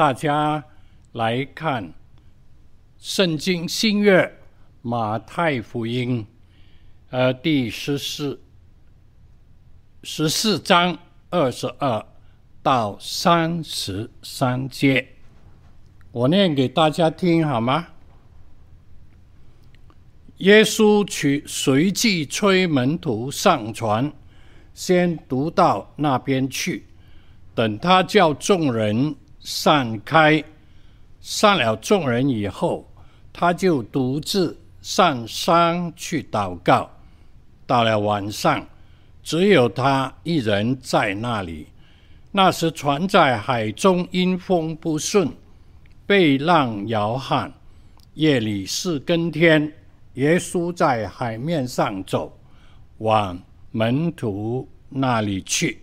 大家来看《圣经新约》马太福音，呃，第十四十四章二十二到三十三节，我念给大家听好吗？耶稣去随即催门徒上船，先读到那边去，等他叫众人散开，散了众人以后，他就独自上山去祷告。到了晚上，只有他一人在那里。那时船在海中，因风不顺，被浪摇撼。夜里四更天。耶稣在海面上走，往门徒那里去。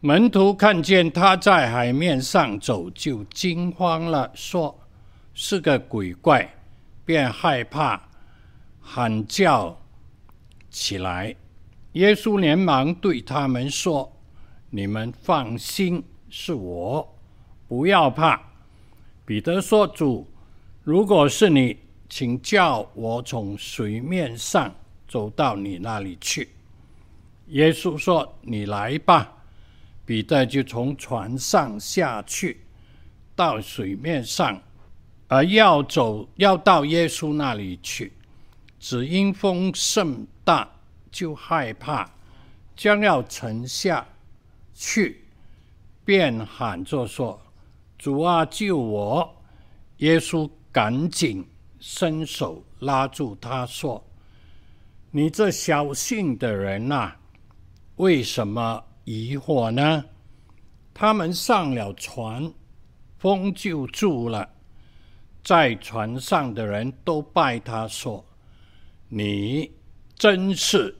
门徒看见他在海面上走，就惊慌了，说是个鬼怪，便害怕，喊叫起来。耶稣连忙对他们说：“你们放心，是我，不要怕。”彼得说：“主，如果是你。”请叫我从水面上走到你那里去。耶稣说：“你来吧。”彼得就从船上下去，到水面上，而要走，要到耶稣那里去，只因风甚大，就害怕，将要沉下去，便喊着说：“主啊，救我！”耶稣赶紧。伸手拉住他说：“你这小信的人呐、为什么疑惑呢？”他们上了船，风就住了。在船上的人都拜他说：“你真是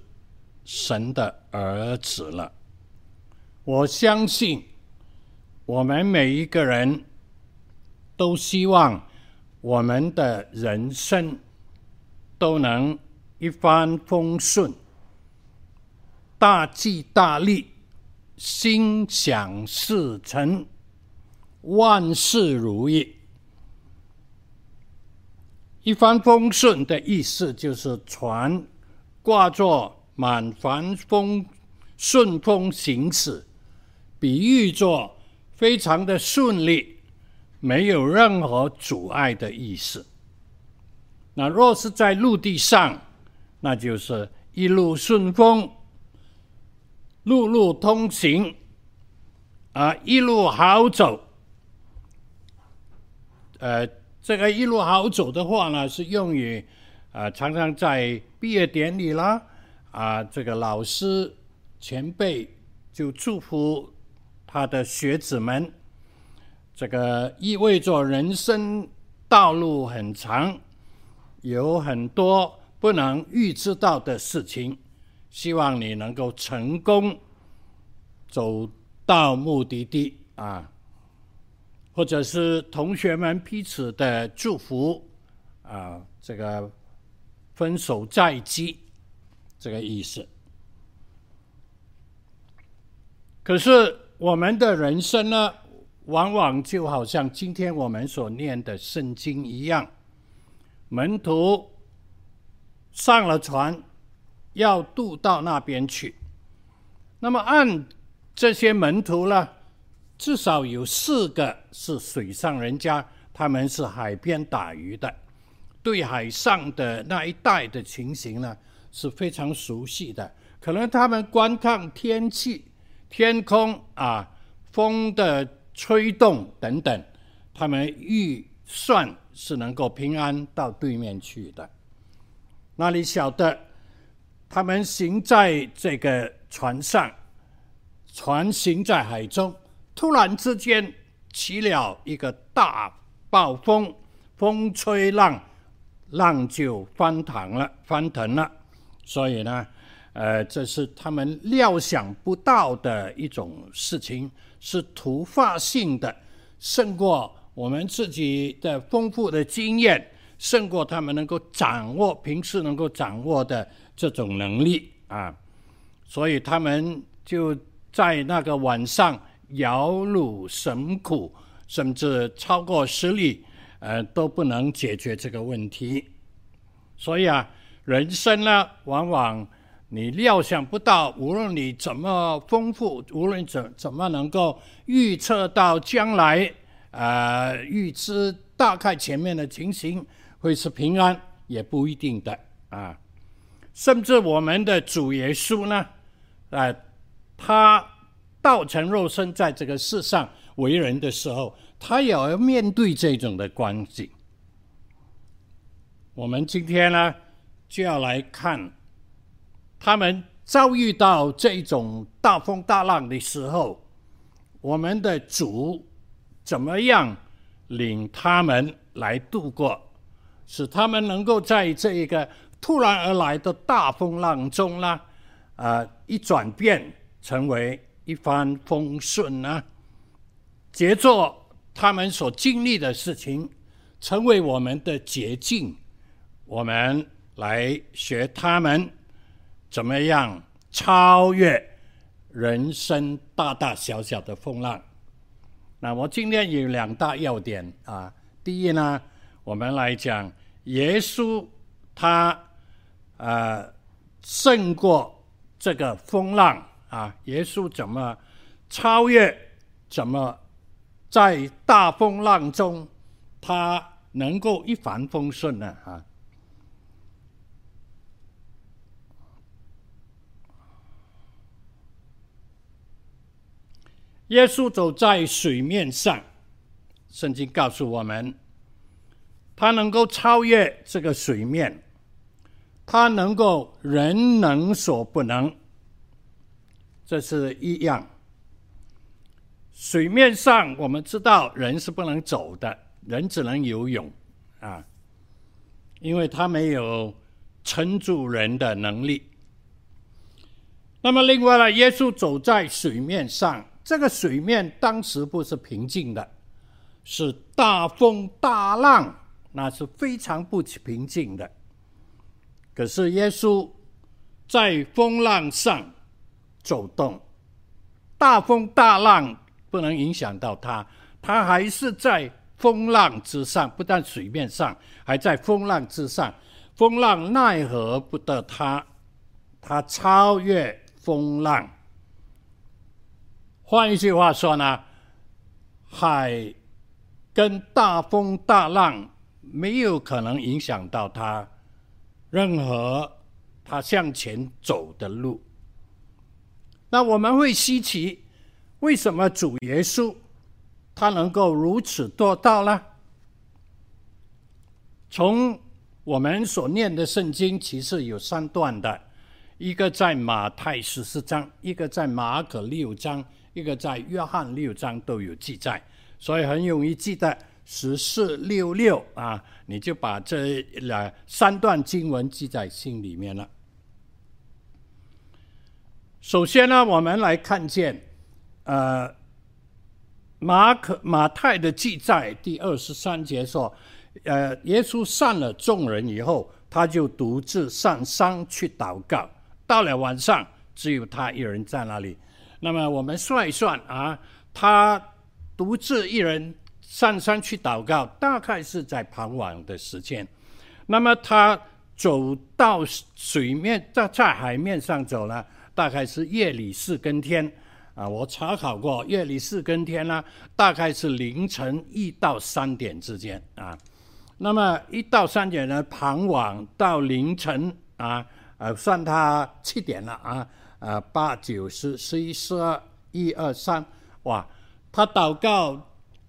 神的儿子了。”我相信，我们每一个人都希望。我们的人生都能一帆风顺、大吉大利、心想事成、万事如意。一帆风顺的意思就是船挂着满帆风顺风行驶，比喻作非常的顺利。没有任何阻碍的意思。那若是在陆地上，那就是一路顺风，路路通行，啊，一路好走。呃，这个一路好走的话呢，是用于啊，常常在毕业典礼啦，啊，这个老师前辈就祝福他的学子们。这个意味着人生道路很长，有很多不能预知到的事情。希望你能够成功走到目的地啊，或者是同学们彼此的祝福啊，这个分手在即，这个意思。可是我们的人生呢？往往就好像今天我们所念的圣经一样，门徒上了船，要渡到那边去。那么按这些门徒呢，至少有四个是水上人家，他们是海边打鱼的，对海上的那一带的情形呢是非常熟悉的。可能他们观看天气、天空啊，风的。吹动等等，他们预算是能够平安到对面去的。那你晓得，他们行在这个船上，船行在海中，突然之间起了一个大暴风，风吹浪，浪就翻腾了，翻腾了。所以呢，呃，这是他们料想不到的一种事情。是突发性的，胜过我们自己的丰富的经验，胜过他们能够掌握平时能够掌握的这种能力啊！所以他们就在那个晚上摇橹神苦，甚至超过十里，呃，都不能解决这个问题。所以啊，人生呢，往往你料想不到，无论你怎么丰富，无论怎怎么能够预测到将来，呃，预知大概前面的情形会是平安，也不一定的啊。甚至我们的主耶稣呢，啊，他道成肉身在这个世上为人的时候，他也要面对这种的关系。我们今天呢，就要来看他们遭遇到这种大风大浪的时候，我们的主怎么样领他们来度过，使他们能够在这一个。突然而来的大风浪中呢，呃，一转变成为一帆风顺呢，杰作他们所经历的事情，成为我们的捷径。我们来学他们怎么样超越人生大大小小的风浪。那我今天有两大要点啊，第一呢，我们来讲耶稣他。呃，胜过这个风浪啊！耶稣怎么超越？怎么在大风浪中，他能够一帆风顺呢？啊！耶稣走在水面上，圣经告诉我们，他能够超越这个水面。他能够人能所不能，这是一样。水面上我们知道人是不能走的，人只能游泳啊，因为他没有撑住人的能力。那么另外呢，耶稣走在水面上，这个水面当时不是平静的，是大风大浪，那是非常不平静的。可是耶稣在风浪上走动，大风大浪不能影响到他，他还是在风浪之上，不但水面上，还在风浪之上，风浪奈何不得他，他超越风浪。换一句话说呢，海跟大风大浪没有可能影响到他。任何他向前走的路，那我们会稀奇，为什么主耶稣他能够如此做到呢？从我们所念的圣经，其实有三段的，一个在马太十四章，一个在马可六章，一个在约翰六章都有记载，所以很容易记得。十四六六啊，你就把这两三段经文记在心里面了。首先呢，我们来看见，呃，马可马太的记载第二十三节说，呃，耶稣散了众人以后，他就独自上山去祷告。到了晚上，只有他一人在那里。那么我们算一算啊，他独自一人。上山去祷告，大概是在傍晚的时间。那么他走到水面，在在海面上走呢，大概是夜里四更天。啊，我查考过，夜里四更天呢，大概是凌晨一到三点之间啊。那么一到三点呢，傍晚到凌晨啊，呃，算他七点了啊，呃，八九十十一十二一二三，哇，他祷告。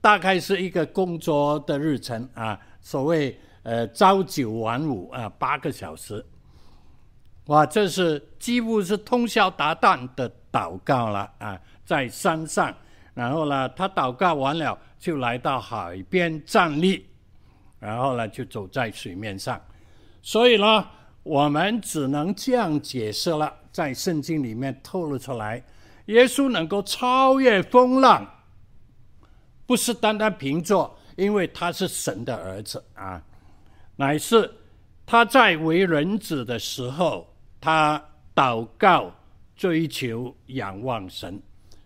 大概是一个工作的日程啊，所谓呃朝九晚五啊，八个小时，哇，这是几乎是通宵达旦的祷告了啊，在山上，然后呢，他祷告完了就来到海边站立，然后呢就走在水面上，所以呢，我们只能这样解释了，在圣经里面透露出来，耶稣能够超越风浪。不是单单凭着，因为他是神的儿子啊，乃是他在为人子的时候，他祷告、追求、仰望神，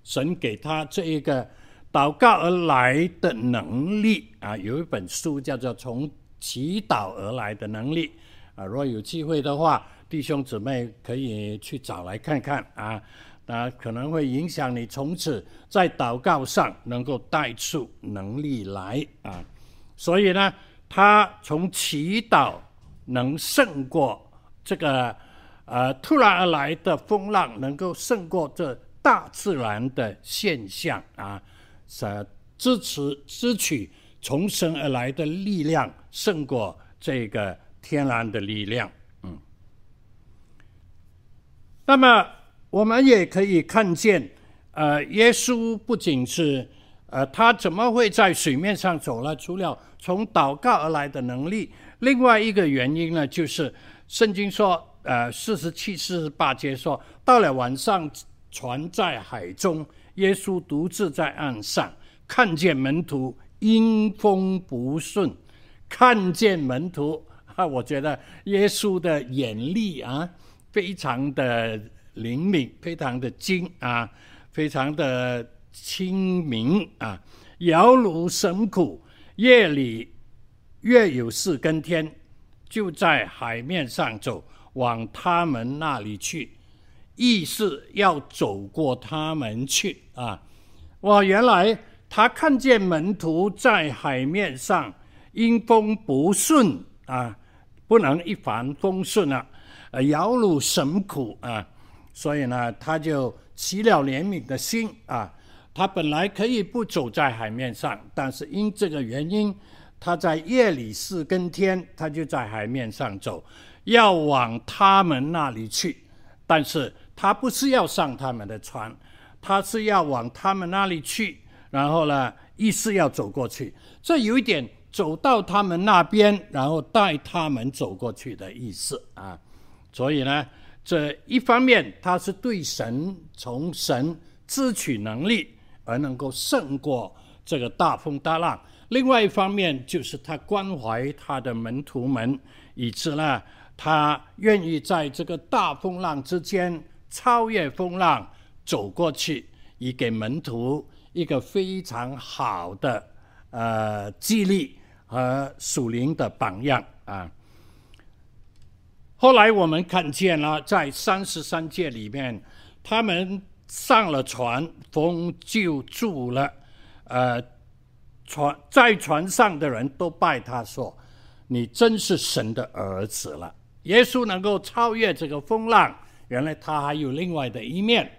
神给他这一个祷告而来的能力啊。有一本书叫做《从祈祷而来的能力》啊，如果有机会的话，弟兄姊妹可以去找来看看啊。那可能会影响你从此在祷告上能够带出能力来啊。所以呢，他从祈祷能胜过这个呃突然而来的风浪，能够胜过这大自然的现象啊，是支持支取从神而来的力量，胜过这个天然的力量。嗯，那么我们也可以看见，呃，耶稣不仅是呃，他怎么会在水面上走了？除了从祷告而来的能力，另外一个原因呢，就是圣经说，呃，四十七、四十八节说，到了晚上。船在海中，耶稣独自在岸上，看见门徒因风不顺，看见门徒啊，我觉得耶稣的眼力啊，非常的灵敏，非常的精啊，非常的清明啊。摇櫓神苦，夜里月有四更天，就在海面上走，往他们那里去。意是要走过他们去啊！哇，原来他看见门徒在海面上，因风不顺啊，不能一帆风顺啊，摇櫓甚苦啊，所以呢，他就起了怜悯的心啊。他本来可以不走在海面上，但是因这个原因，他在夜里四更天，他就在海面上走，要往他们那里去，但是。他不是要上他们的船，他是要往他们那里去，然后呢，意思要走过去。这有一点走到他们那边，然后带他们走过去的意思啊。所以呢，这一方面他是对神从神支取能力，而能够胜过这个大风大浪；另外一方面就是他关怀他的门徒们，以致呢，他愿意在这个大风浪之间。超越风浪走过去，以给门徒一个非常好的呃激励和属灵的榜样啊。后来我们看见了，在三十三节里面，他们上了船，风就住了。呃，船在船上的人都拜他说：“你真是神的儿子了。”耶稣能够超越这个风浪。原来他还有另外的一面，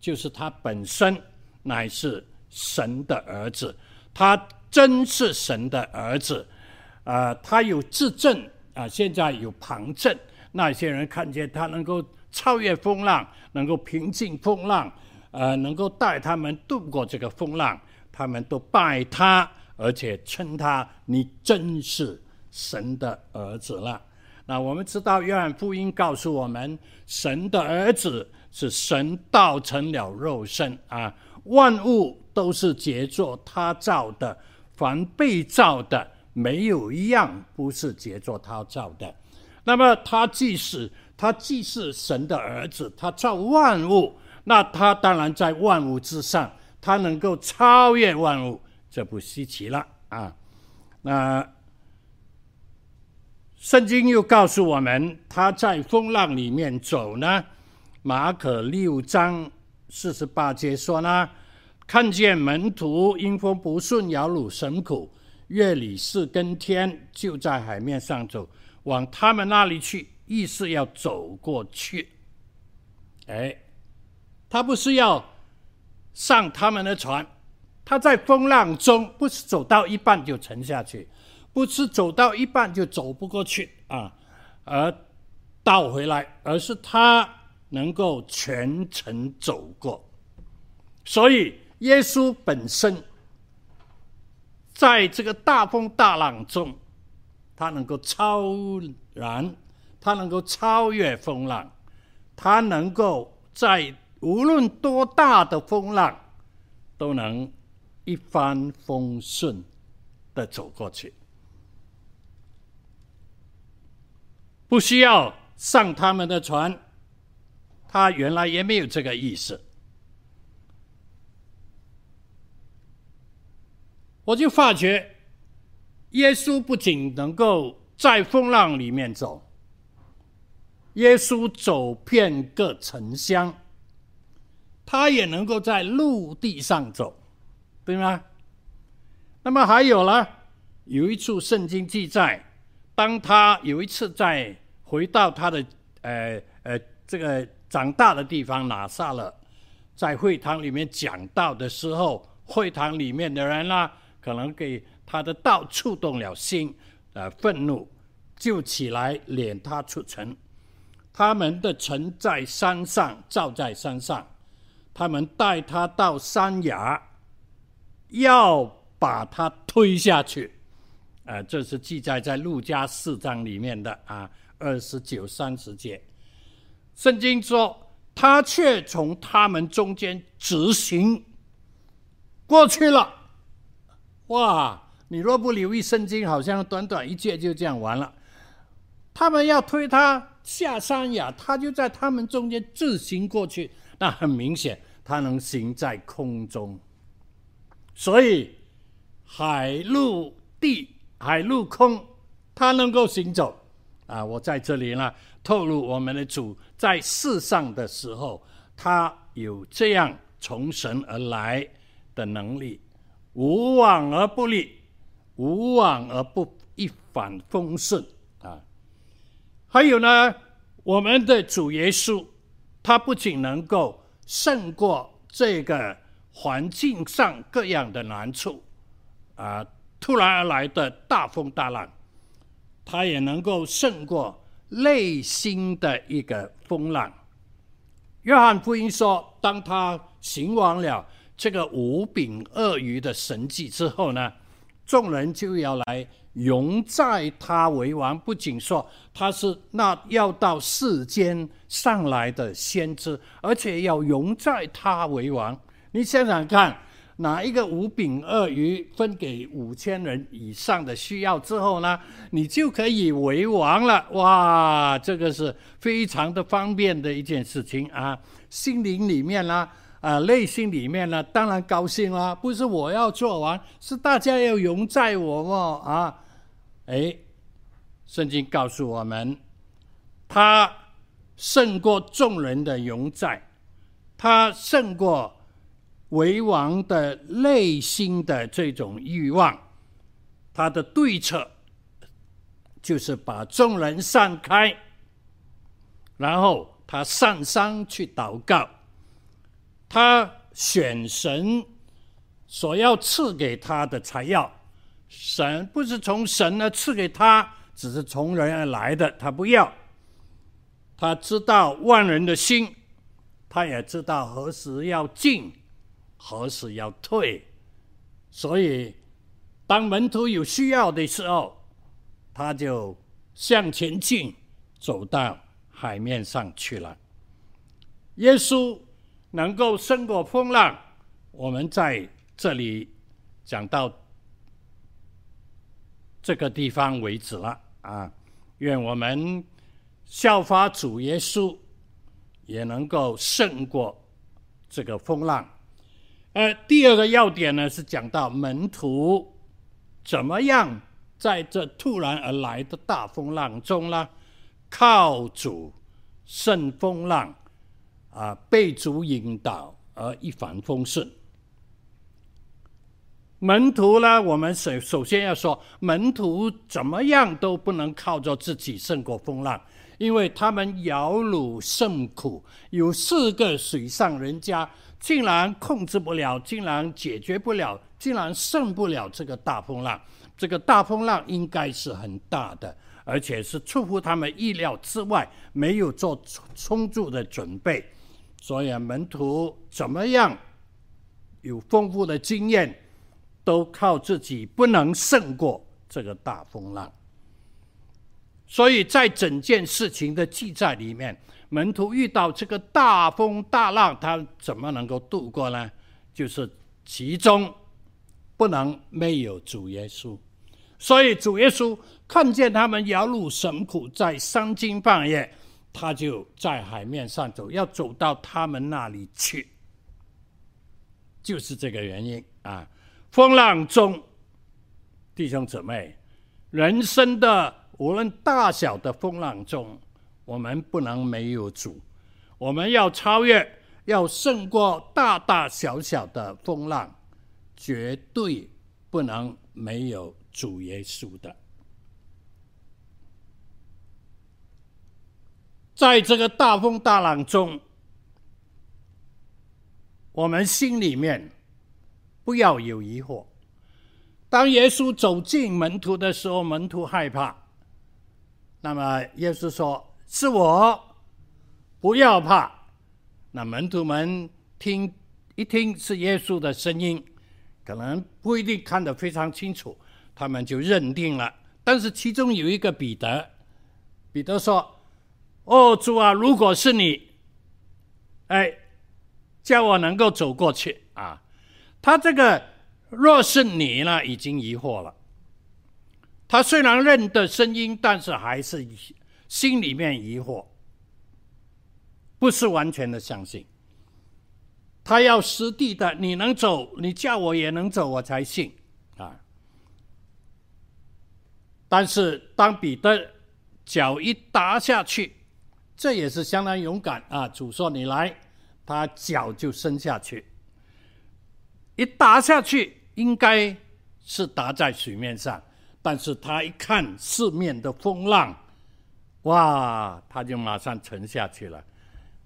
就是他本身乃是神的儿子，他真是神的儿子，呃，他有自证啊，现在有旁证，那些人看见他能够超越风浪，能够平静风浪，呃，能够带他们度过这个风浪，他们都拜他，而且称他，你真是神的儿子了。那我们知道，约翰福音告诉我们，神的儿子是神道成了肉身啊，万物都是杰作他造的，凡被造的，没有一样不是杰作他造的。那么他既是他既是神的儿子，他造万物，那他当然在万物之上，他能够超越万物，这不稀奇了啊。那。圣经又告诉我们，他在风浪里面走呢。马可六章四十八节说呢，看见门徒因风不顺，摇橹神苦，夜里四更天，就在海面上走，往他们那里去，意思要走过去。哎，他不是要上他们的船，他在风浪中，不是走到一半就沉下去。不是走到一半就走不过去啊，而倒回来，而是他能够全程走过。所以耶稣本身在这个大风大浪中，它能够超然，它能够超越风浪，它能够在无论多大的风浪，都能一帆风顺的走过去，不需要上他们的船。他原来也没有这个意思，我就发觉耶稣不仅能够在风浪里面走，耶稣走遍各城乡，他也能够在陆地上走，对吗？那么还有呢，有一处圣经记载，当他有一次在回到他的呃呃这个长大的地方拿撒勒，在会堂里面讲道的时候，会堂里面的人呢，可能给他的道触动了心，呃，愤怒，就起来撵他出城。他们的城在山上，造在山上，他们带他到山崖，要把他推下去。呃，这是记载在路加四章里面的啊，二十九、三十节。圣经说，他却从他们中间直行过去了。哇！你若不留意圣经，好像短短一节就这样完了。他们要推他下山崖，他就在他们中间自行过去。那很明显，他能行在空中。所以海陆地、海陆空，他能够行走。啊，我在这里呢，透露我们的主在世上的时候，他有这样从神而来的能力。无往而不利，无往而不一帆风顺啊！还有呢，我们的主耶稣，他不仅能够胜过这个环境上各样的难处啊，突然而来的大风大浪，他也能够胜过内心的一个风浪。约翰福音说，当他行完了。这个五饼鳄鱼的神迹之后呢，众人就要来拥戴他为王。不仅说他是那要到世间上来的先知，而且要拥戴他为王。你想想看，哪一个五饼鳄鱼分给五千人以上的需要之后呢，你就可以为王了。哇，这个是非常的方便的一件事情啊！心灵里面呢。啊内心里面呢，当然高兴啦。不是我要做完，是大家要拥在我嘛。啊，哎，圣经告诉我们，他胜过众人的拥在，他胜过为王的内心的这种欲望。他的对策就是把众人散开，然后他上山去祷告。他选神所要赐给他的才要，神不是从神而赐给他，只是从人而来的，他不要。他知道万人的心，他也知道何时要进，何时要退。所以，当门徒有需要的时候，他就向前进，走到海面上去了。耶稣。能够胜过风浪，我们在这里讲到这个地方为止了啊！愿我们效法主耶稣，也能够胜过这个风浪。呃，第二个要点呢，是讲到门徒怎么样在这突然而来的大风浪中呢，靠主胜风浪。啊，被主引导而一帆风顺。门徒呢，我们首首先要说，门徒怎么样都不能靠着自己胜过风浪，因为他们摇橹甚苦，有四个水上人家竟然控制不了，竟然解决不了，竟然胜不了这个大风浪。这个大风浪应该是很大的，而且是出乎他们意料之外，没有做充足的准备。所以门徒怎么样有丰富的经验，都靠自己不能胜过这个大风浪。所以在整件事情的记载里面，门徒遇到这个大风大浪，他怎么能够度过呢？就是其中不能没有主耶稣。所以主耶稣看见他们摇橹神苦，在三更半夜。他就在海面上走，要走到他们那里去，就是这个原因啊。风浪中，弟兄姊妹，人生的无论大小的风浪中，我们不能没有主。我们要超越，要胜过大大小小的风浪，绝对不能没有主耶稣的。在这个大风大浪中，我们心里面不要有疑惑。当耶稣走近门徒的时候，门徒害怕。那么耶稣说：“是我。”不要怕，那门徒们听一听是耶稣的声音，可能不一定看得非常清楚，他们就认定了。但是其中有一个彼得，彼得说：“哦，主啊，如果是你，哎，叫我能够走过去啊。”他这个若是你呢，已经疑惑了。他虽然认得声音，但是还是心里面疑惑。不是完全的相信，他要实地的，你能走，你叫我也能走，我才信啊。但是当彼得脚一搭下去，这也是相当勇敢啊。主说你来，他脚就伸下去，一打下去应该是打在水面上，但是他一看四面的风浪，哇，他就马上沉下去了。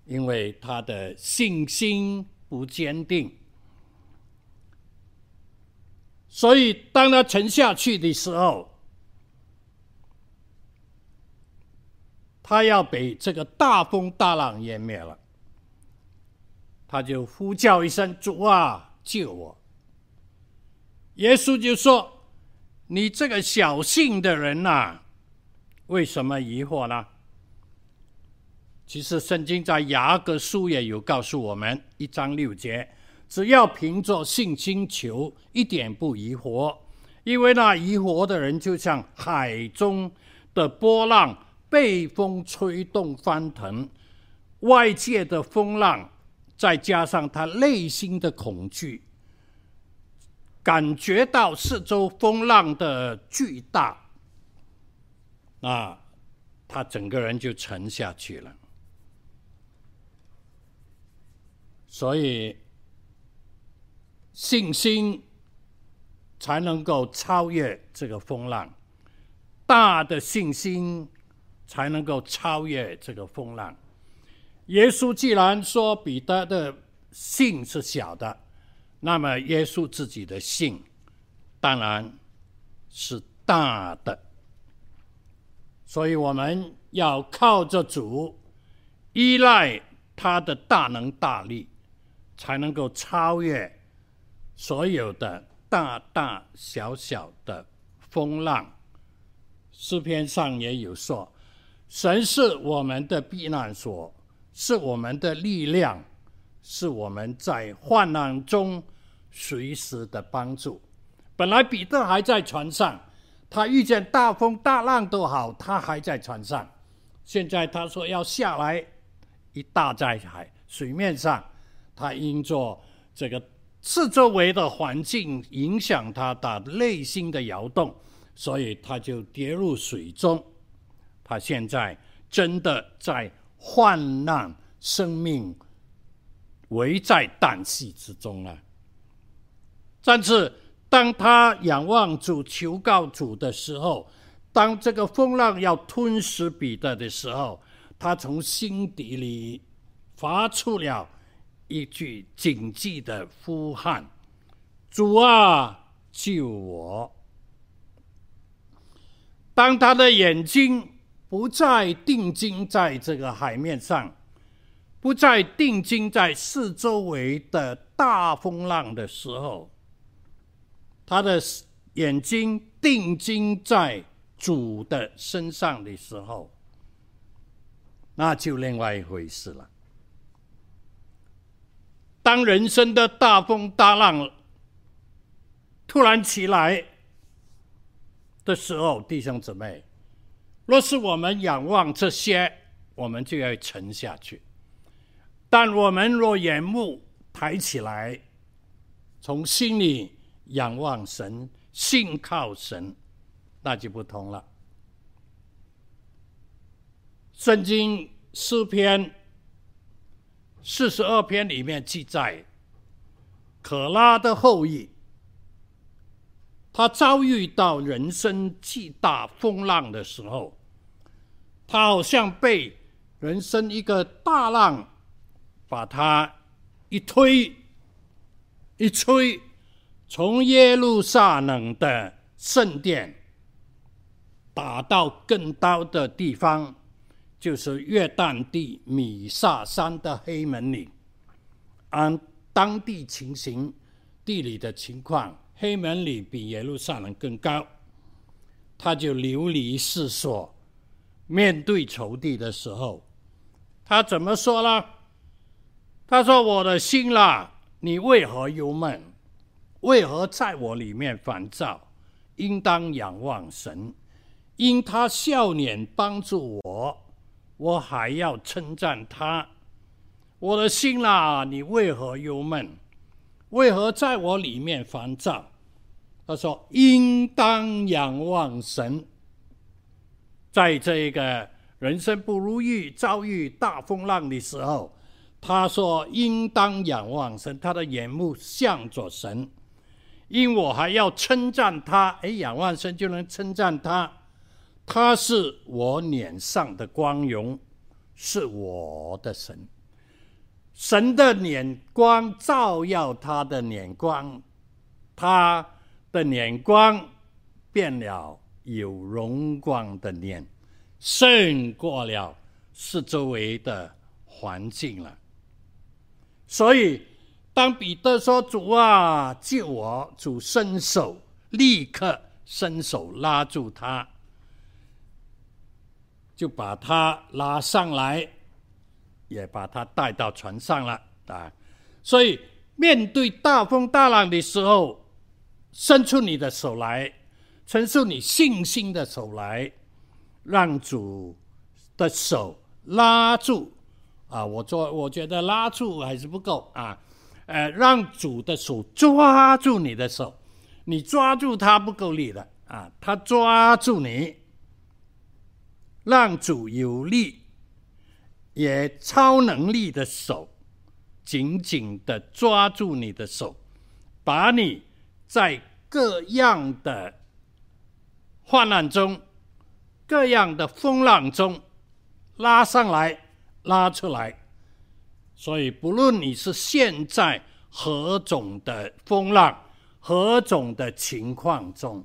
因为他的信心不坚定，所以当他沉下去的时候，他要被这个大风大浪淹灭了，他就呼叫一声：“主啊，救我！”耶稣就说：“你这个小信的人呐，为什么疑惑呢？”其实圣经在雅各书也有告诉我们，一章六节，只要凭着信心求，一点不疑惑，因为那疑惑的人就像海中的波浪，被风吹动翻腾，外界的风浪，再加上他内心的恐惧，感觉到四周风浪的巨大，啊，他整个人就沉下去了。所以，信心才能够超越这个风浪，大的信心才能够超越这个风浪。耶稣既然说彼得的信是小的，那么耶稣自己的信当然是大的。所以我们要靠着主，依赖他的大能大力。才能够超越所有的大大小小的风浪。诗篇上也有说：“神是我们的避难所，是我们的力量，是我们在患难中随时的帮助。”本来彼得还在船上，他遇见大风大浪都好，他还在船上。现在他说要下来，一大在海水面上。他因着这个四周围的环境影响他的内心的摇动，所以他就跌入水中。他现在真的在患难、生命危在旦夕之中啊！但是当他仰望主、求告主的时候，当这个风浪要吞噬彼得的时候，他从心底里发出了。一句谨记的呼喊：“主啊，救我！”当他的眼睛不再定睛在这个海面上，不再定睛在四周围的大风浪的时候，他的眼睛定睛在主的身上的时候，那就另外一回事了。当人生的大风大浪突然起来的时候，弟兄姊妹，若是我们仰望这些，我们就要沉下去；但我们若眼目抬起来，从心里仰望神，信靠神，那就不同了。圣经诗篇四十二篇里面记载，可拉的后裔，他遭遇到人生巨大风浪的时候，他好像被人生一个大浪把他一推一吹，从耶路撒冷的圣殿打到更高的地方，就是约旦地米萨山的黑门岭。按当地情形、地理的情况。黑门岭比耶路撒冷更高，他就流离失所，面对仇敌的时候，他怎么说呢？他说：“我的心啦，你为何忧闷？为何在我里面烦躁？应当仰望神，因他笑脸帮助我，我还要称赞他。我的心啦，你为何忧闷？为何在我里面烦躁？”他说：“应当仰望神。”在这一个人生不如意、遭遇大风浪的时候，他说：“应当仰望神。”他的眼目向着神，因我还要称赞他。哎，仰望神就能称赞他。他是我脸上的光荣，是我的神。神的脸光照耀他的脸光，他。的脸光变了有荣光的脸，胜过了四周围的环境了。所以，当彼得说：“主啊，救我！”主伸手，立刻伸手拉住他，就把他拉上来，也把他带到船上了啊。所以，面对大风大浪的时候，伸出你的手来，伸出你信心的手来，让主的手拉住啊！我做，我觉得拉住还是不够啊！呃，让主的手抓住你的手，你抓住他不够力的啊，他抓住你，让主有力也超能力的手紧紧的抓住你的手，把你。在各样的患难中，各样的风浪中拉上来、拉出来。所以，不论你是现在何种的风浪、何种的情况中，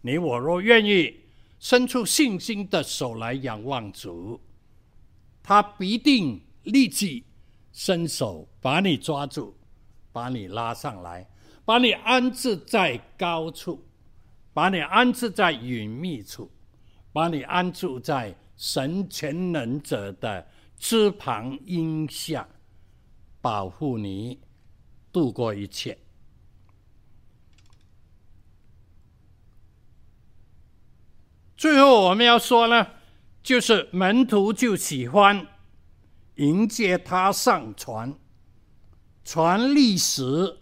你我若愿意伸出信心的手来仰望主，他必定立即伸手把你抓住，把你拉上来。把你安置在高处，把你安置在隐秘处，把你安住在神全能者的翅膀荫下，保护你度过一切。最后我们要说呢，就是门徒就喜欢迎接他上船，船立时。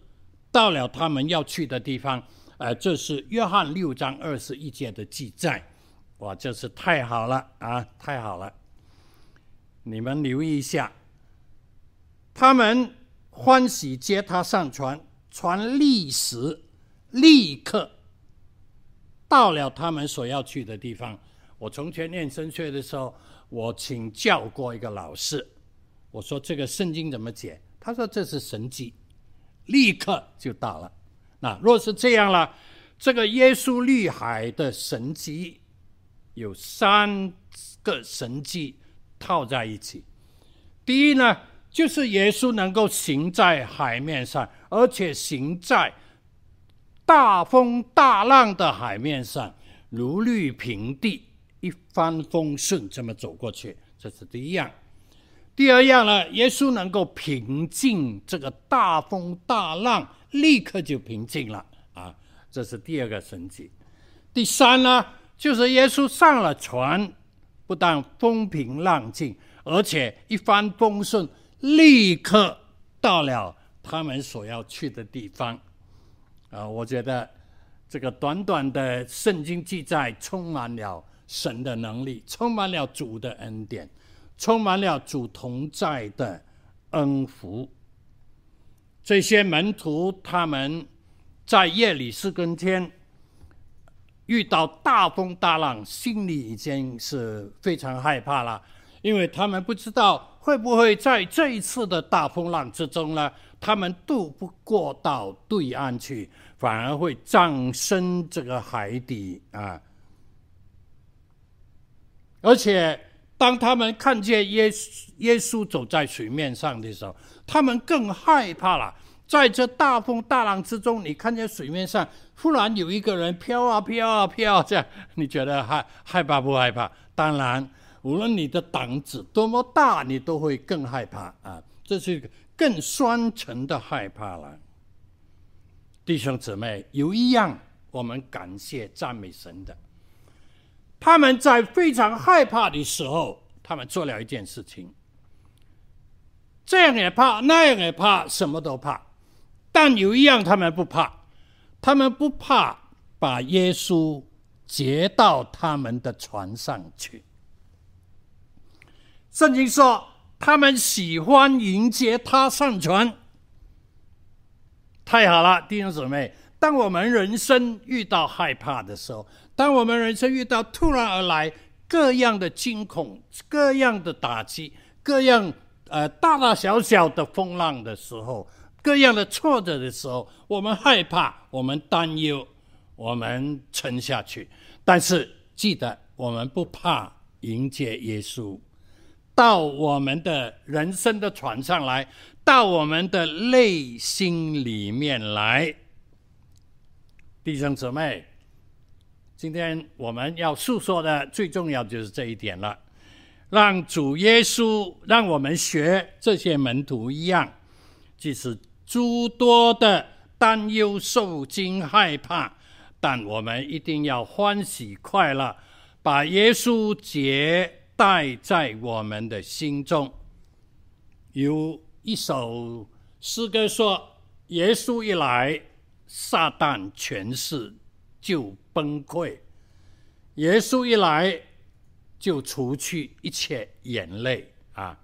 到了他们要去的地方，呃，这是约翰六章二十一节的记载，哇，这是太好了啊，太好了！你们留意一下，他们欢喜接他上船，船立时立刻到了他们所要去的地方。我从前念神学的时候，我请教过一个老师，我说这个圣经怎么解？他说这是神迹。立刻就到了。那若是这样了，这个耶稣绿海的神迹有三个神迹套在一起。第一呢，就是耶稣能够行在海面上，而且行在大风大浪的海面上，如履平地，一帆风顺这么走过去，这是第一样。第二样呢，耶稣能够平静这个大风大浪，立刻就平静了啊，这是第二个神迹。第三呢，就是耶稣上了船，不但风平浪静，而且一帆风顺，立刻到了他们所要去的地方。啊，我觉得这个短短的圣经记载，充满了神的能力，充满了主的恩典，充满了主同在的恩福。这些门徒他们在夜里四更天遇到大风大浪，心里已经是非常害怕了，因为他们不知道会不会在这一次的大风浪之中呢，他们渡不过到对岸去，反而会葬身这个海底啊！而且当他们看见耶稣耶稣走在水面上的时候，他们更害怕了。在这大风大浪之中，你看见水面上忽然有一个人飘啊飘啊飘啊，这样你觉得害害怕不害怕？当然，无论你的胆子多么大，你都会更害怕啊！这是一个更双层的害怕了。弟兄姊妹，有一样我们感谢赞美神的，他们在非常害怕的时候，他们做了一件事情，这样也怕，那样也怕，什么都怕。但有一样，他们不怕，他们不怕把耶稣接到他们的船上去。圣经说，他们喜欢迎接他上船。太好了，弟兄姊妹，当我们人生遇到害怕的时候，当我们人生遇到突然而来各样的惊恐、各样的打击、各样呃大大小小的风浪的时候，各样的挫折的时候，我们害怕，我们担忧，我们沉下去。但是记得，我们不怕迎接耶稣到我们的人生的船上来，到我们的内心里面来。弟兄姊妹，今天我们要诉说的最重要就是这一点了，让主耶稣让我们学这些门徒一样，即使。诸多的担忧、受惊、害怕，但我们一定要欢喜快乐，把耶稣节带在我们的心中。有一首诗歌说：“耶稣一来，撒旦权势就崩溃；耶稣一来，就除去一切眼泪啊！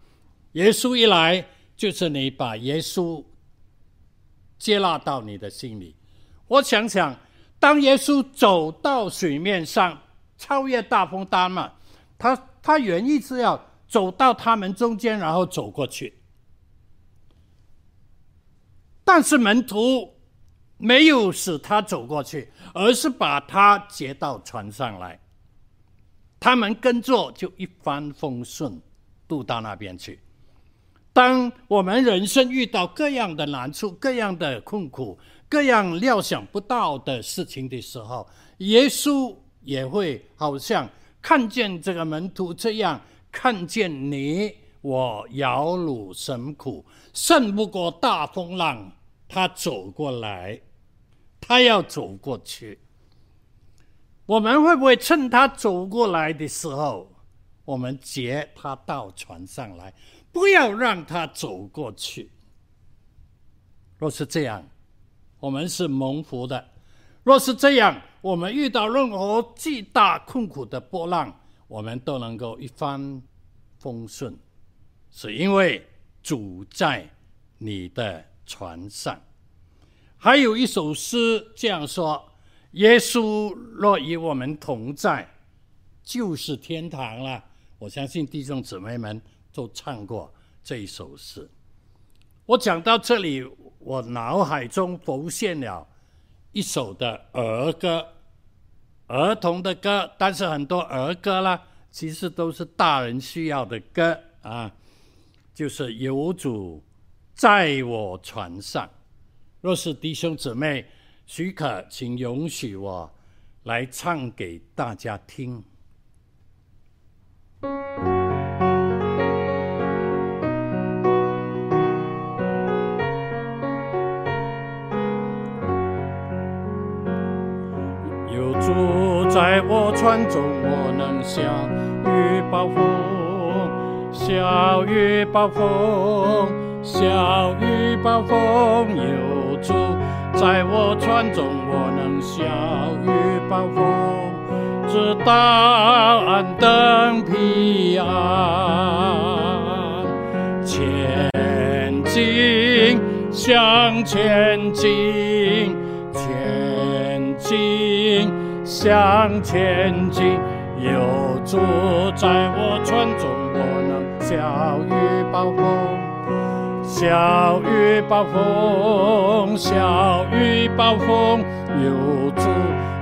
耶稣一来，就是你把耶稣。”接纳到你的心里。我想想，当耶稣走到水面上，超越大风大浪，他他原意是要走到他们中间，然后走过去。但是门徒没有使他走过去，而是把他接到船上来。他们跟着就一帆风顺，渡到那边去。当我们人生遇到各样的难处、各样的困苦、各样料想不到的事情的时候，耶稣也会好像看见这个门徒这样，看见你我摇橹神苦，胜不过大风浪，他走过来，他要走过去。我们会不会趁他走过来的时候，我们接他到船上来？不要让他走过去。若是这样，我们是蒙福的；若是这样，我们遇到任何巨大困苦的波浪，我们都能够一帆风顺，是因为主在你的船上。还有一首诗这样说：“耶稣若与我们同在，就是天堂了。”我相信弟兄姊妹们。都唱过这一首诗。我讲到这里，我脑海中浮现了一首的儿歌，儿童的歌。但是很多儿歌啦，其实都是大人需要的歌啊。就是有主在我船上。若是弟兄姊妹许可，请允许我来唱给大家听。在我船中，我能笑语暴风，笑语暴风，笑语暴风，有主在我船中，我能笑雨暴风，直到岸登彼岸。前进，向前进，前进，向前进。有主在我船中，我能笑雨暴风。小雨暴风，小雨暴风，有主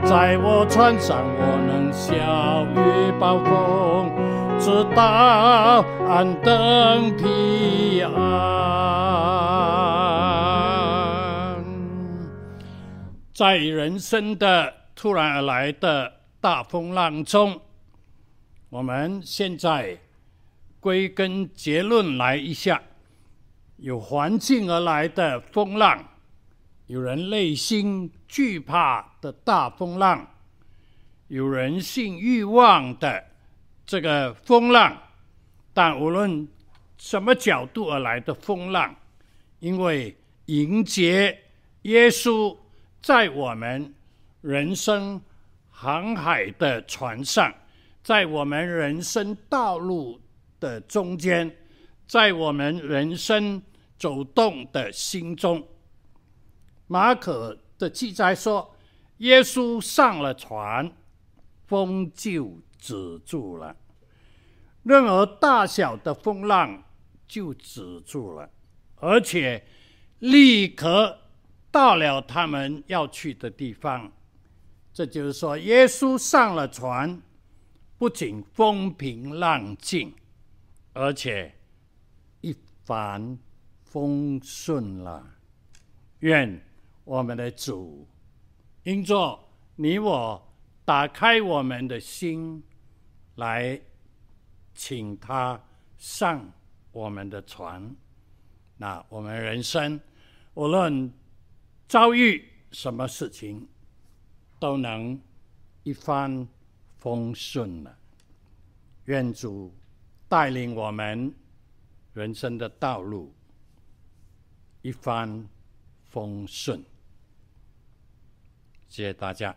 在我船上，我能小雨暴风，直到安登彼岸。在人生的突然而来的大风浪中，我们现在归根结论来一下。有环境而来的风浪，有人内心惧怕的大风浪，有人性欲望的这个风浪，但无论什么角度而来的风浪，因为迎接耶稣在我们人生航海的船上，在我们人生道路的中间。在我们人生走动的心中，马可的记载说，耶稣上了船，风就止住了，任何大小的风浪就止住了，而且立刻到了他们要去的地方。这就是说，耶稣上了船，不仅风平浪静，而且。帆风顺了，愿我们的主因着你我打开我们的心，来请他上我们的船。那我们人生无论遭遇什么事情，都能一帆风顺了。愿主带领我们。人生的道路一帆风顺，谢谢大家。